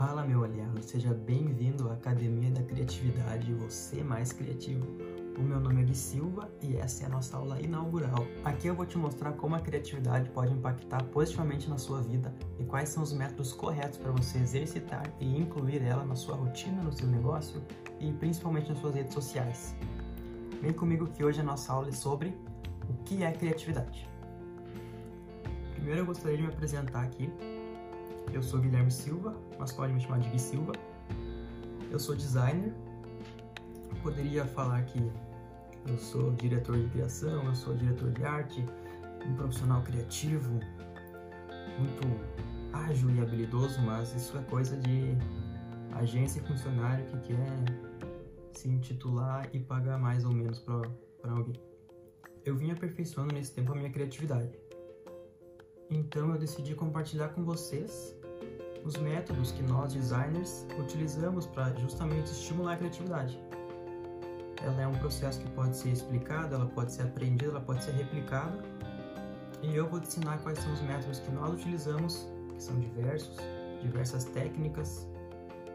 Fala meu aliado, seja bem-vindo à Academia da Criatividade, você mais criativo. O meu nome é Gui Silva e essa é a nossa aula inaugural. Aqui eu vou te mostrar como a criatividade pode impactar positivamente na sua vida e quais são os métodos corretos para você exercitar e incluir ela na sua rotina, no seu negócio e principalmente nas suas redes sociais. Vem comigo que hoje a nossa aula é sobre o que é criatividade. Primeiro eu gostaria de me apresentar aqui. Eu sou Guilherme Silva, mas pode me chamar de Gui Silva. Eu sou designer. Poderia falar que eu sou diretor de criação, eu sou diretor de arte, um profissional criativo, muito ágil e habilidoso, mas isso é coisa de agência e funcionário que quer se intitular e pagar mais ou menos para alguém. Eu vim aperfeiçoando nesse tempo a minha criatividade. Então eu decidi compartilhar com vocês os métodos que nós designers utilizamos para justamente estimular a criatividade ela é um processo que pode ser explicado, ela pode ser aprendida, ela pode ser replicada. E eu vou te ensinar quais são os métodos que nós utilizamos, que são diversos, diversas técnicas,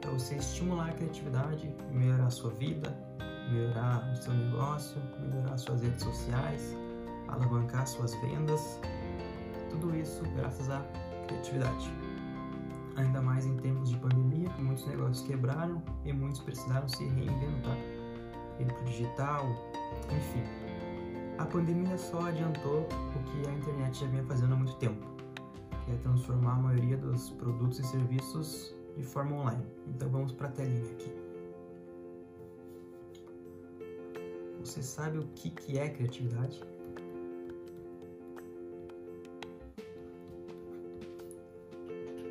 para você estimular a criatividade, melhorar a sua vida, melhorar o seu negócio, melhorar suas redes sociais, alavancar suas vendas. Tudo isso graças à criatividade. Ainda mais em tempos de pandemia, muitos negócios quebraram e muitos precisaram se reinventar ir para o digital, enfim. A pandemia só adiantou o que a internet já vinha fazendo há muito tempo, que é transformar a maioria dos produtos e serviços de forma online. Então vamos para a telinha aqui. Você sabe o que é criatividade?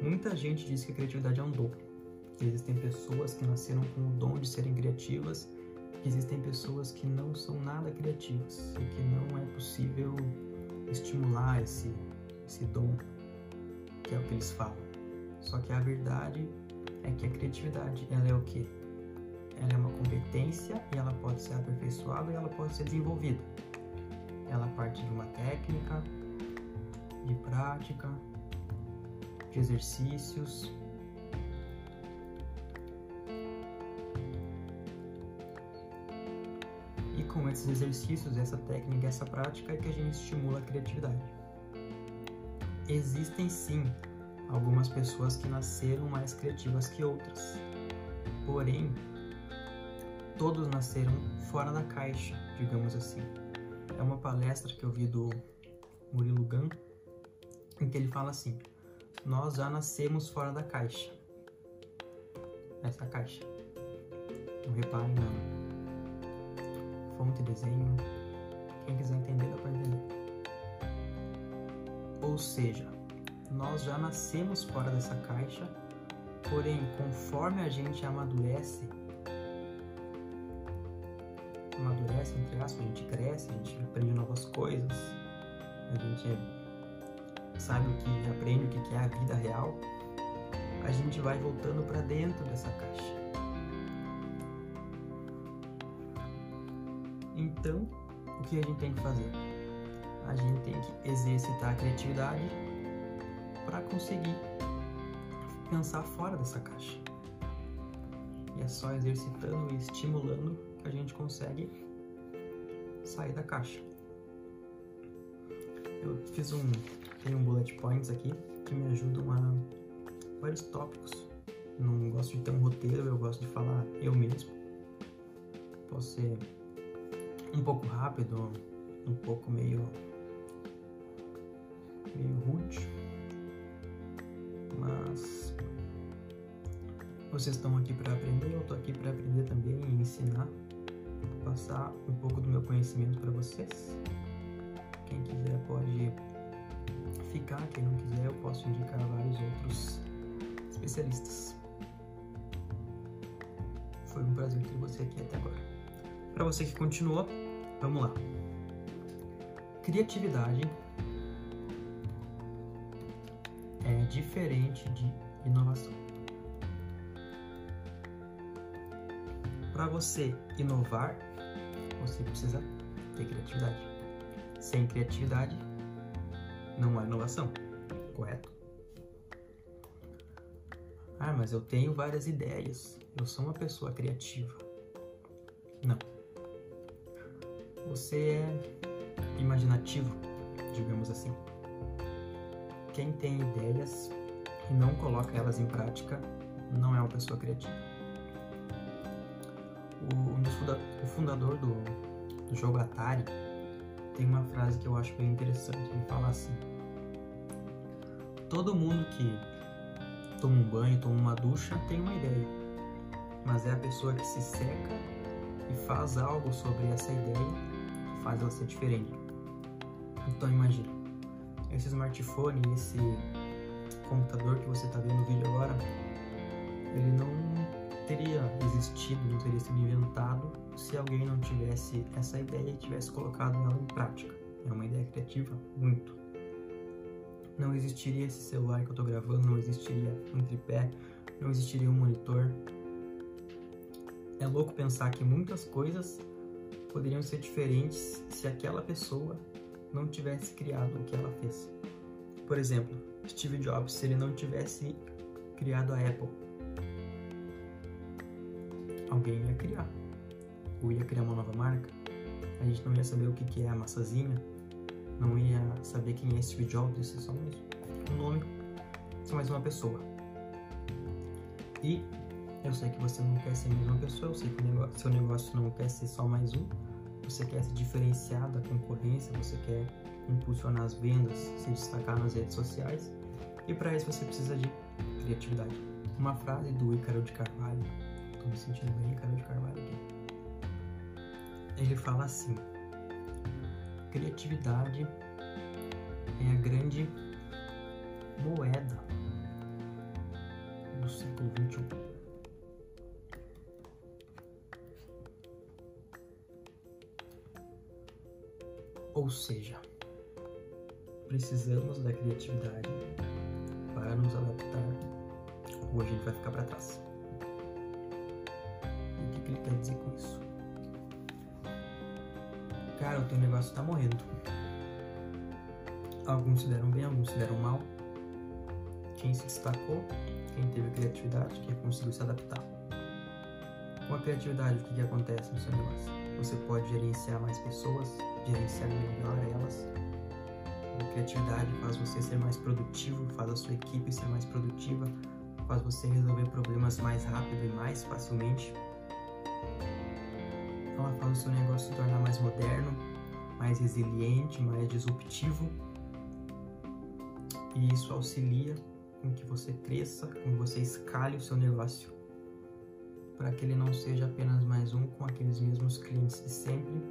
Muita gente diz que a criatividade é um dom. Existem pessoas que nasceram com o dom de serem criativas existem pessoas que não são nada criativas e que não é possível estimular esse, esse dom, que é o que eles falam. Só que a verdade é que a criatividade, ela é o quê? Ela é uma competência e ela pode ser aperfeiçoada e ela pode ser desenvolvida. Ela parte de uma técnica, de prática, de exercícios, com esses exercícios, essa técnica, essa prática é que a gente estimula a criatividade. Existem sim algumas pessoas que nasceram mais criativas que outras, porém, todos nasceram fora da caixa, digamos assim. É uma palestra que eu vi do Murilo Gun, em que ele fala assim: Nós já nascemos fora da caixa. Essa é caixa. Não reparem, não fonte, desenho. Quem quiser entender, dá para entender. Ou seja, nós já nascemos fora dessa caixa, porém, conforme a gente amadurece, amadurece, entre aspas, a gente cresce, a gente aprende novas coisas, a gente sabe o que aprende o que é a vida real, a gente vai voltando para dentro dessa caixa. Então, o que a gente tem que fazer? A gente tem que exercitar a criatividade para conseguir pensar fora dessa caixa. E é só exercitando e estimulando que a gente consegue sair da caixa. Eu fiz um, tenho bullet points aqui que me ajudam a vários tópicos. Não gosto de ter um roteiro, eu gosto de falar eu mesmo. Posso ser um pouco rápido, um pouco meio meio rude, mas vocês estão aqui para aprender, eu estou aqui para aprender também e ensinar, passar um pouco do meu conhecimento para vocês. Quem quiser pode ficar, quem não quiser eu posso indicar vários outros especialistas. Foi um prazer ter você aqui até agora. Para você que continuou, Vamos lá. Criatividade é diferente de inovação. Para você inovar, você precisa ter criatividade. Sem criatividade, não há inovação, correto? Ah, mas eu tenho várias ideias. Eu sou uma pessoa criativa. Não. Você é imaginativo, digamos assim. Quem tem ideias e não coloca elas em prática não é uma pessoa criativa. O, o fundador do, do jogo Atari tem uma frase que eu acho bem interessante. Ele fala assim: Todo mundo que toma um banho, toma uma ducha, tem uma ideia. Mas é a pessoa que se seca e faz algo sobre essa ideia que faz ela ser diferente. Então imagina, esse smartphone, esse computador que você está vendo no vídeo agora, ele não teria existido, não teria sido inventado se alguém não tivesse essa ideia e tivesse colocado ela em prática. É uma ideia criativa, muito não existiria esse celular que eu estou gravando, não existiria um tripé, não existiria um monitor. É louco pensar que muitas coisas poderiam ser diferentes se aquela pessoa não tivesse criado o que ela fez. Por exemplo, Steve Jobs, se ele não tivesse criado a Apple, alguém ia criar. Ou ia criar uma nova marca. A gente não ia saber o que é a maçãzinha, não ia saber quem é Steve Jobs, isso é só mais um nome, só mais uma pessoa. E eu sei que você não quer ser mais uma pessoa, eu sei que negócio, seu negócio não quer ser só mais um, você quer se diferenciar da concorrência, você quer impulsionar as vendas, se destacar nas redes sociais, e para isso você precisa de criatividade. Uma frase do Ícaro de Carvalho, estou me sentindo bem Ícaro de Carvalho aqui. Ele fala assim: criatividade é a grande moeda do século XXI. Ou seja, precisamos da criatividade para nos adaptar ou a gente vai ficar para trás. E o que, que ele quer dizer com isso? Cara, o teu negócio tá morrendo. Alguns se deram bem, alguns se deram mal. Quem se destacou, quem teve criatividade, quem conseguiu se adaptar. Com a criatividade, o que, que acontece no seu negócio? Você pode gerenciar mais pessoas, gerenciar melhor elas. A criatividade faz você ser mais produtivo, faz a sua equipe ser mais produtiva, faz você resolver problemas mais rápido e mais facilmente ela faz o seu negócio se tornar mais moderno, mais resiliente, mais disruptivo. E isso auxilia com que você cresça, com que você escale o seu negócio, para que ele não seja apenas mais um com aqueles mesmos clientes de sempre,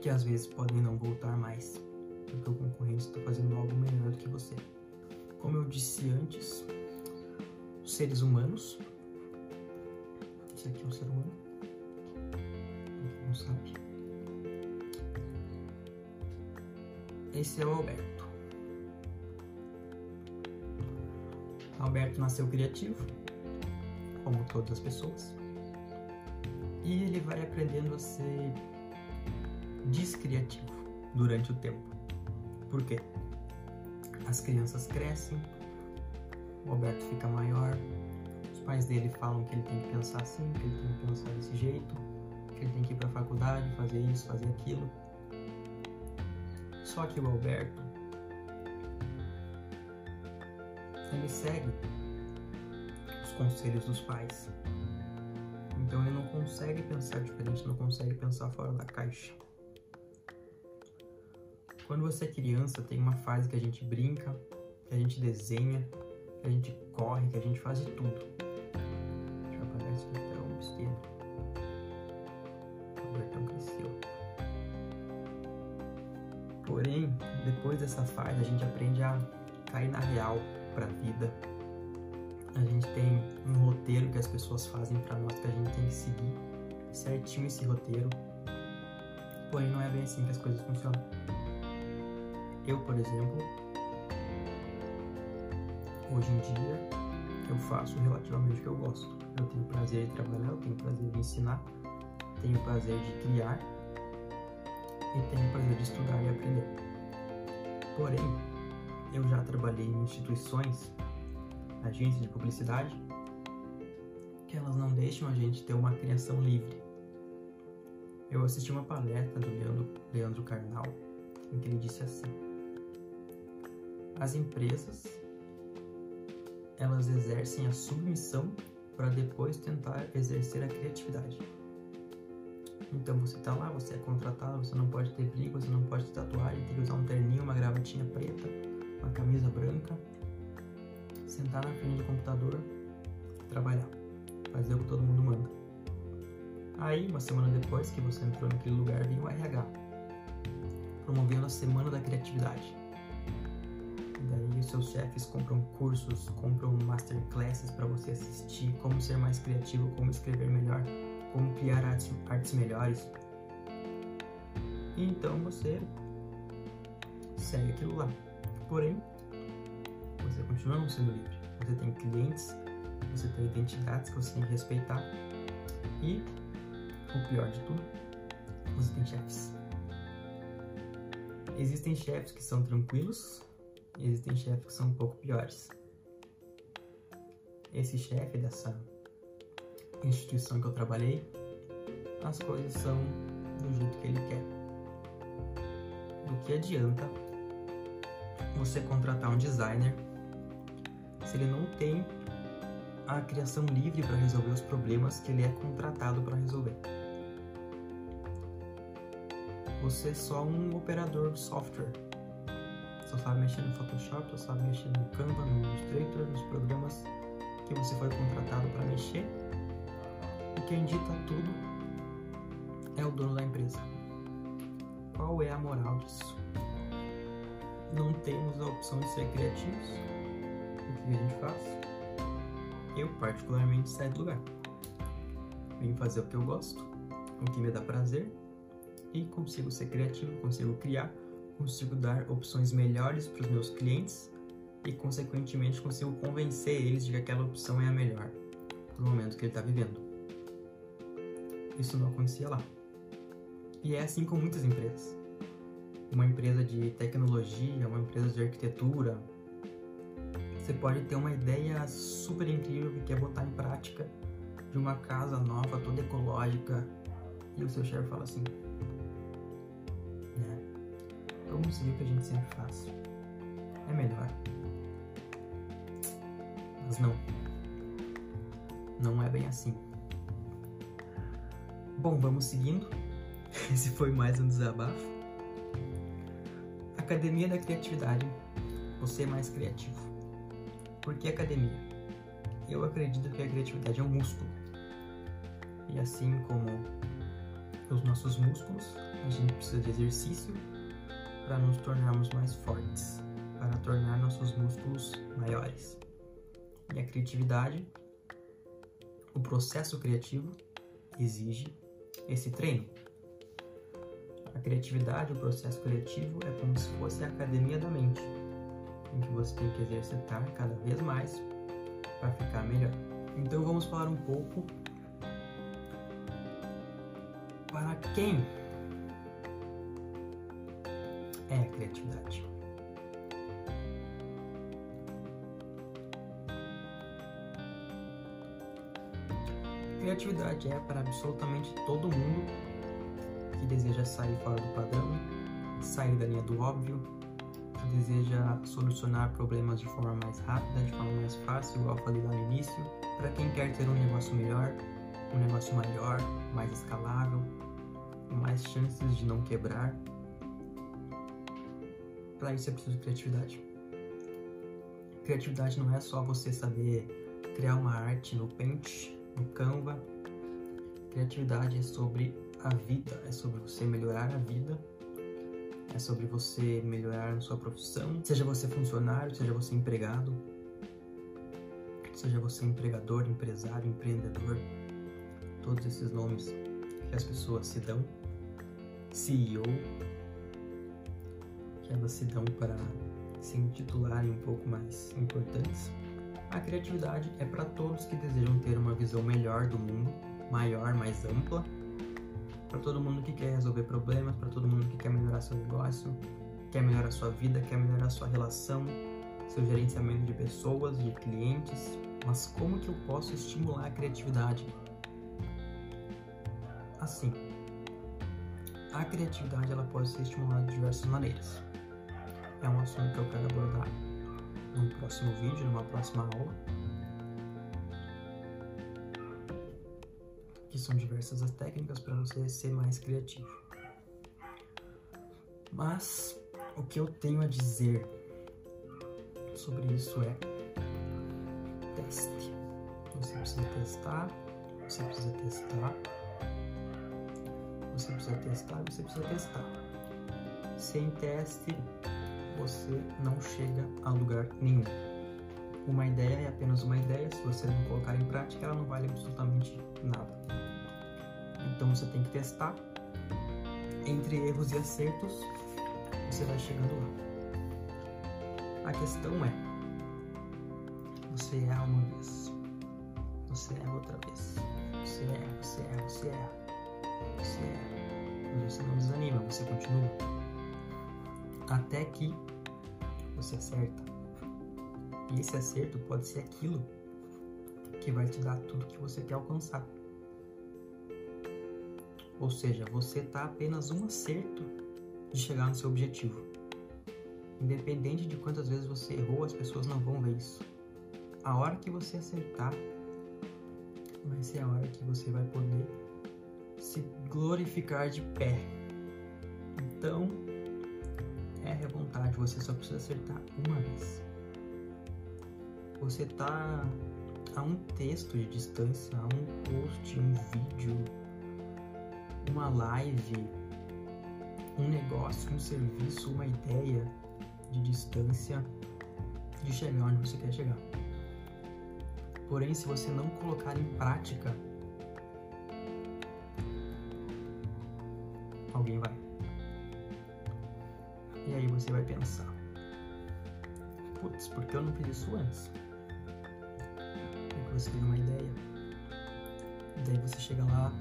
que às vezes podem não voltar mais, porque o concorrente está fazendo algo melhor do que você. Como eu disse antes, os seres humanos, esse aqui é um ser humano, É o Alberto. Alberto nasceu criativo, como todas as pessoas, e ele vai aprendendo a ser descriativo durante o tempo. Por quê? As crianças crescem, o Alberto fica maior, os pais dele falam que ele tem que pensar assim, que ele tem que pensar desse jeito, que ele tem que ir para a faculdade, fazer isso, fazer aquilo. Só que o Alberto, ele segue os conselhos dos pais. Então ele não consegue pensar diferente, não consegue pensar fora da caixa. Quando você é criança, tem uma fase que a gente brinca, que a gente desenha, que a gente corre, que a gente faz de tudo. Dessa fase, a gente aprende a cair na real para a vida. A gente tem um roteiro que as pessoas fazem para nós que a gente tem que seguir certinho esse roteiro. Porém, não é bem assim que as coisas funcionam. Eu, por exemplo, hoje em dia, eu faço relativamente o que eu gosto. Eu tenho prazer de trabalhar, eu tenho prazer de ensinar, tenho prazer de criar e tenho prazer de estudar e aprender. Porém, eu já trabalhei em instituições agências de publicidade, que elas não deixam a gente ter uma criação livre. Eu assisti uma palestra do Leandro, Leandro Carnal, em que ele disse assim: As empresas elas exercem a submissão para depois tentar exercer a criatividade. Então você tá lá, você é contratado, você não pode ter briga, você não pode ter tatuagem, tem que usar um terninho, uma gravatinha preta, uma camisa branca, sentar na frente do computador, trabalhar, fazer o que todo mundo manda. Aí, uma semana depois que você entrou naquele lugar, vem o RH, promovendo a Semana da Criatividade. Daí os seus chefes compram cursos, compram masterclasses para você assistir, como ser mais criativo, como escrever melhor, como criar artes, artes melhores. Então você segue aquilo lá. Porém, você continua não sendo livre. Você tem clientes, você tem identidades que você tem que respeitar e, o pior de tudo, você tem chefes. Existem chefes que são tranquilos, existem chefes que são um pouco piores. Esse chefe dessa instituição que eu trabalhei, as coisas são do jeito que ele quer. Do que adianta você contratar um designer se ele não tem a criação livre para resolver os problemas que ele é contratado para resolver? Você é só um operador de software. Só sabe mexer no Photoshop, só sabe mexer no Canva, no Illustrator, nos programas que você foi contratado para mexer quem dita tudo é o dono da empresa. Qual é a moral disso? Não temos a opção de ser criativos. O que a gente faz? Eu, particularmente, saio do lugar. Venho fazer o que eu gosto, o que me dá prazer e consigo ser criativo, consigo criar, consigo dar opções melhores para os meus clientes e, consequentemente, consigo convencer eles de que aquela opção é a melhor para o momento que ele está vivendo. Isso não acontecia lá. E é assim com muitas empresas. Uma empresa de tecnologia, uma empresa de arquitetura, você pode ter uma ideia super incrível que quer botar em prática de uma casa nova, toda ecológica, e o seu chefe fala assim: né? Vamos seguir o que a gente sempre faz. É melhor. Mas não. Não é bem assim. Bom, vamos seguindo. Esse foi mais um desabafo. Academia da Criatividade. Você é mais criativo. Por que academia? Eu acredito que a criatividade é um músculo. E assim como os nossos músculos, a gente precisa de exercício para nos tornarmos mais fortes, para tornar nossos músculos maiores. E a criatividade, o processo criativo, exige esse treino. A criatividade, o processo criativo é como se fosse a academia da mente, em que você tem que exercitar cada vez mais para ficar melhor. Então vamos falar um pouco para quem é a criatividade. Criatividade é para absolutamente todo mundo que deseja sair fora do padrão, sair da linha do óbvio, que deseja solucionar problemas de forma mais rápida, de forma mais fácil, igual eu falei lá no início, para quem quer ter um negócio melhor, um negócio maior, mais escalável, mais chances de não quebrar. Para isso é preciso criatividade. Criatividade não é só você saber criar uma arte no Paint no Canva. Criatividade é sobre a vida, é sobre você melhorar a vida, é sobre você melhorar a sua profissão, seja você funcionário, seja você empregado, seja você empregador, empresário, empreendedor, todos esses nomes que as pessoas se dão, CEO, que elas se dão para se intitularem um pouco mais importantes. A criatividade é para todos que desejam ter uma visão melhor do mundo, maior, mais ampla, para todo mundo que quer resolver problemas, para todo mundo que quer melhorar seu negócio, quer melhorar sua vida, quer melhorar sua relação, seu gerenciamento de pessoas, de clientes, mas como que eu posso estimular a criatividade? Assim, a criatividade ela pode ser estimulada de diversas maneiras. É um assunto que eu quero abordar num próximo vídeo, numa próxima aula. Que são diversas as técnicas para você ser mais criativo. Mas o que eu tenho a dizer sobre isso é teste. Você precisa testar, você precisa testar, você precisa testar, você precisa testar. Sem teste, você não chega a lugar nenhum. Uma ideia é apenas uma ideia, se você não colocar em prática, ela não vale absolutamente nada. Então você tem que testar. Entre erros e acertos, você vai chegando lá. A questão é: você erra uma vez, você erra outra vez, você erra, você erra, você erra, você erra, mas você não desanima, você continua até que você acerta. E esse acerto pode ser aquilo que vai te dar tudo que você quer alcançar. Ou seja, você está apenas um acerto de chegar no seu objetivo. Independente de quantas vezes você errou, as pessoas não vão ver isso. A hora que você acertar, vai ser a hora que você vai poder se glorificar de pé. Então, erre à vontade, você só precisa acertar uma vez. Você tá a um texto de distância, a um post, um vídeo, uma live, um negócio, um serviço, uma ideia de distância de chegar onde você quer chegar. Porém, se você não colocar em prática, alguém vai. Você vai pensar: putz, por que eu não fiz isso antes? Porque você tem uma ideia. E daí você chega lá,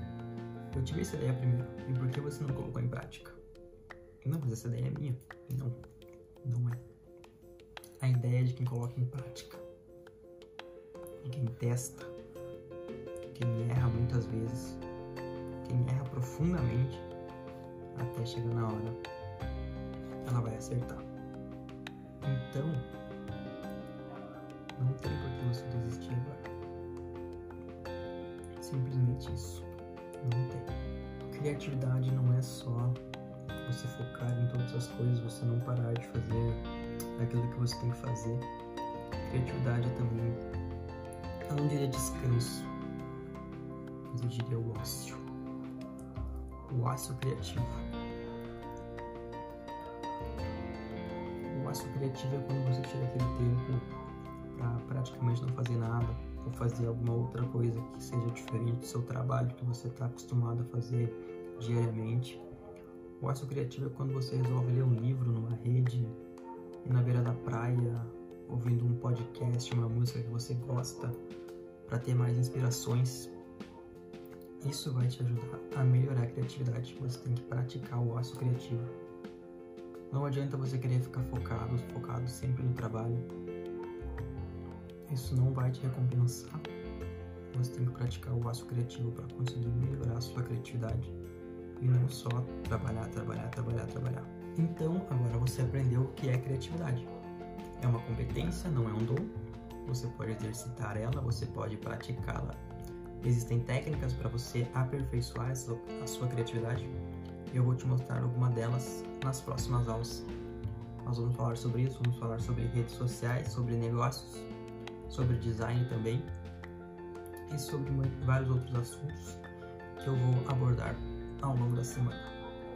eu tive essa ideia primeiro, e por que você não colocou em prática? Não, mas essa ideia é minha. Não, não é. A ideia é de quem coloca em prática, quem testa, quem erra muitas vezes, quem erra profundamente até chegar na hora, ela vai acertar. Então, não tem por que você desistir agora. Simplesmente isso. Não tem. Criatividade não é só você focar em todas as coisas, você não parar de fazer aquilo que você tem que fazer. Criatividade é também, eu não diria descanso, mas eu diria o ócio. O ócio criativo. Criativo é quando você tira aquele tempo para praticamente não fazer nada ou fazer alguma outra coisa que seja diferente do seu trabalho que você está acostumado a fazer diariamente o ócio criativo é quando você resolve ler um livro numa rede, ir na beira da praia, ouvindo um podcast, uma música que você gosta, para ter mais inspirações. Isso vai te ajudar a melhorar a criatividade. Você tem que praticar o ócio criativo. Não adianta você querer ficar focado, focado sempre no trabalho. Isso não vai te recompensar. Você tem que praticar o ócio criativo para conseguir melhorar a sua criatividade e não só trabalhar, trabalhar, trabalhar, trabalhar. Então, agora você aprendeu o que é criatividade. É uma competência, não é um dom. Você pode exercitar ela, você pode praticá-la. Existem técnicas para você aperfeiçoar a sua criatividade. Eu vou te mostrar alguma delas nas próximas aulas. Nós vamos falar sobre isso, vamos falar sobre redes sociais, sobre negócios, sobre design também e sobre vários outros assuntos que eu vou abordar ao longo da semana.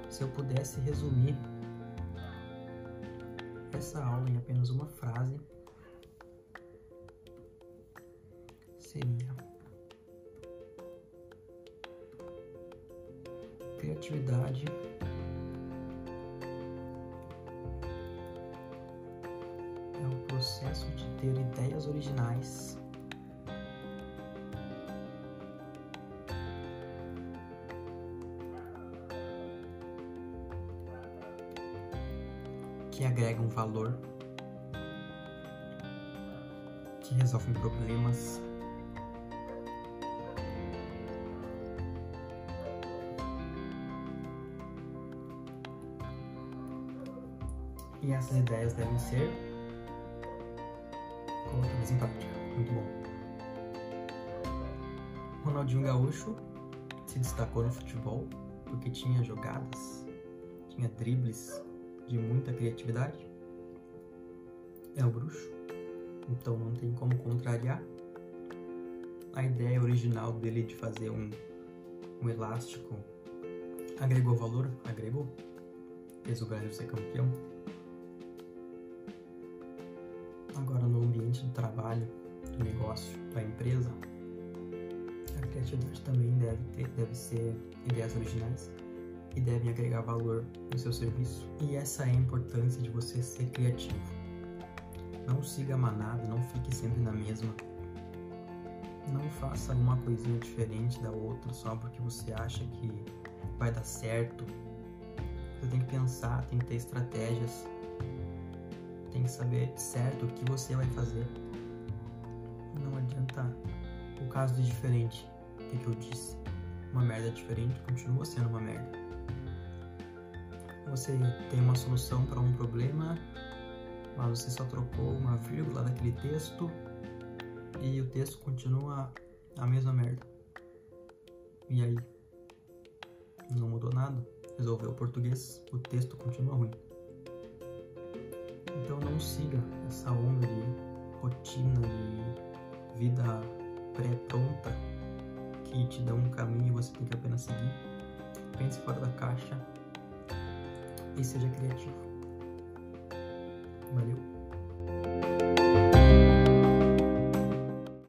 Se eu pudesse resumir essa aula em apenas uma frase, seria: Criatividade é o processo de ter ideias originais que agregam valor que resolvem problemas. E essas ideias devem ser colocadas em prática. Muito bom. Ronaldinho Gaúcho se destacou no futebol porque tinha jogadas, tinha dribles de muita criatividade. É o bruxo, então não tem como contrariar. A ideia original dele de fazer um, um elástico agregou valor? Agregou. Fez o Brasil ser campeão. Agora, no ambiente do trabalho, do negócio, da empresa, a criatividade também deve, ter, deve ser ideias originais e devem agregar valor no seu serviço. E essa é a importância de você ser criativo. Não siga a manada, não fique sempre na mesma. Não faça uma coisinha diferente da outra só porque você acha que vai dar certo. Você tem que pensar, tem que ter estratégias, tem que saber certo o que você vai fazer. Não adianta o caso de diferente. O que, que eu disse? Uma merda diferente continua sendo uma merda. Você tem uma solução para um problema, mas você só trocou uma vírgula naquele texto e o texto continua a mesma merda. E aí? Não mudou nada? Resolveu o português, o texto continua ruim. Então não siga essa onda de rotina, de vida pré-pronta que te dá um caminho e você tem que apenas seguir. Pense fora da caixa e seja criativo. Valeu!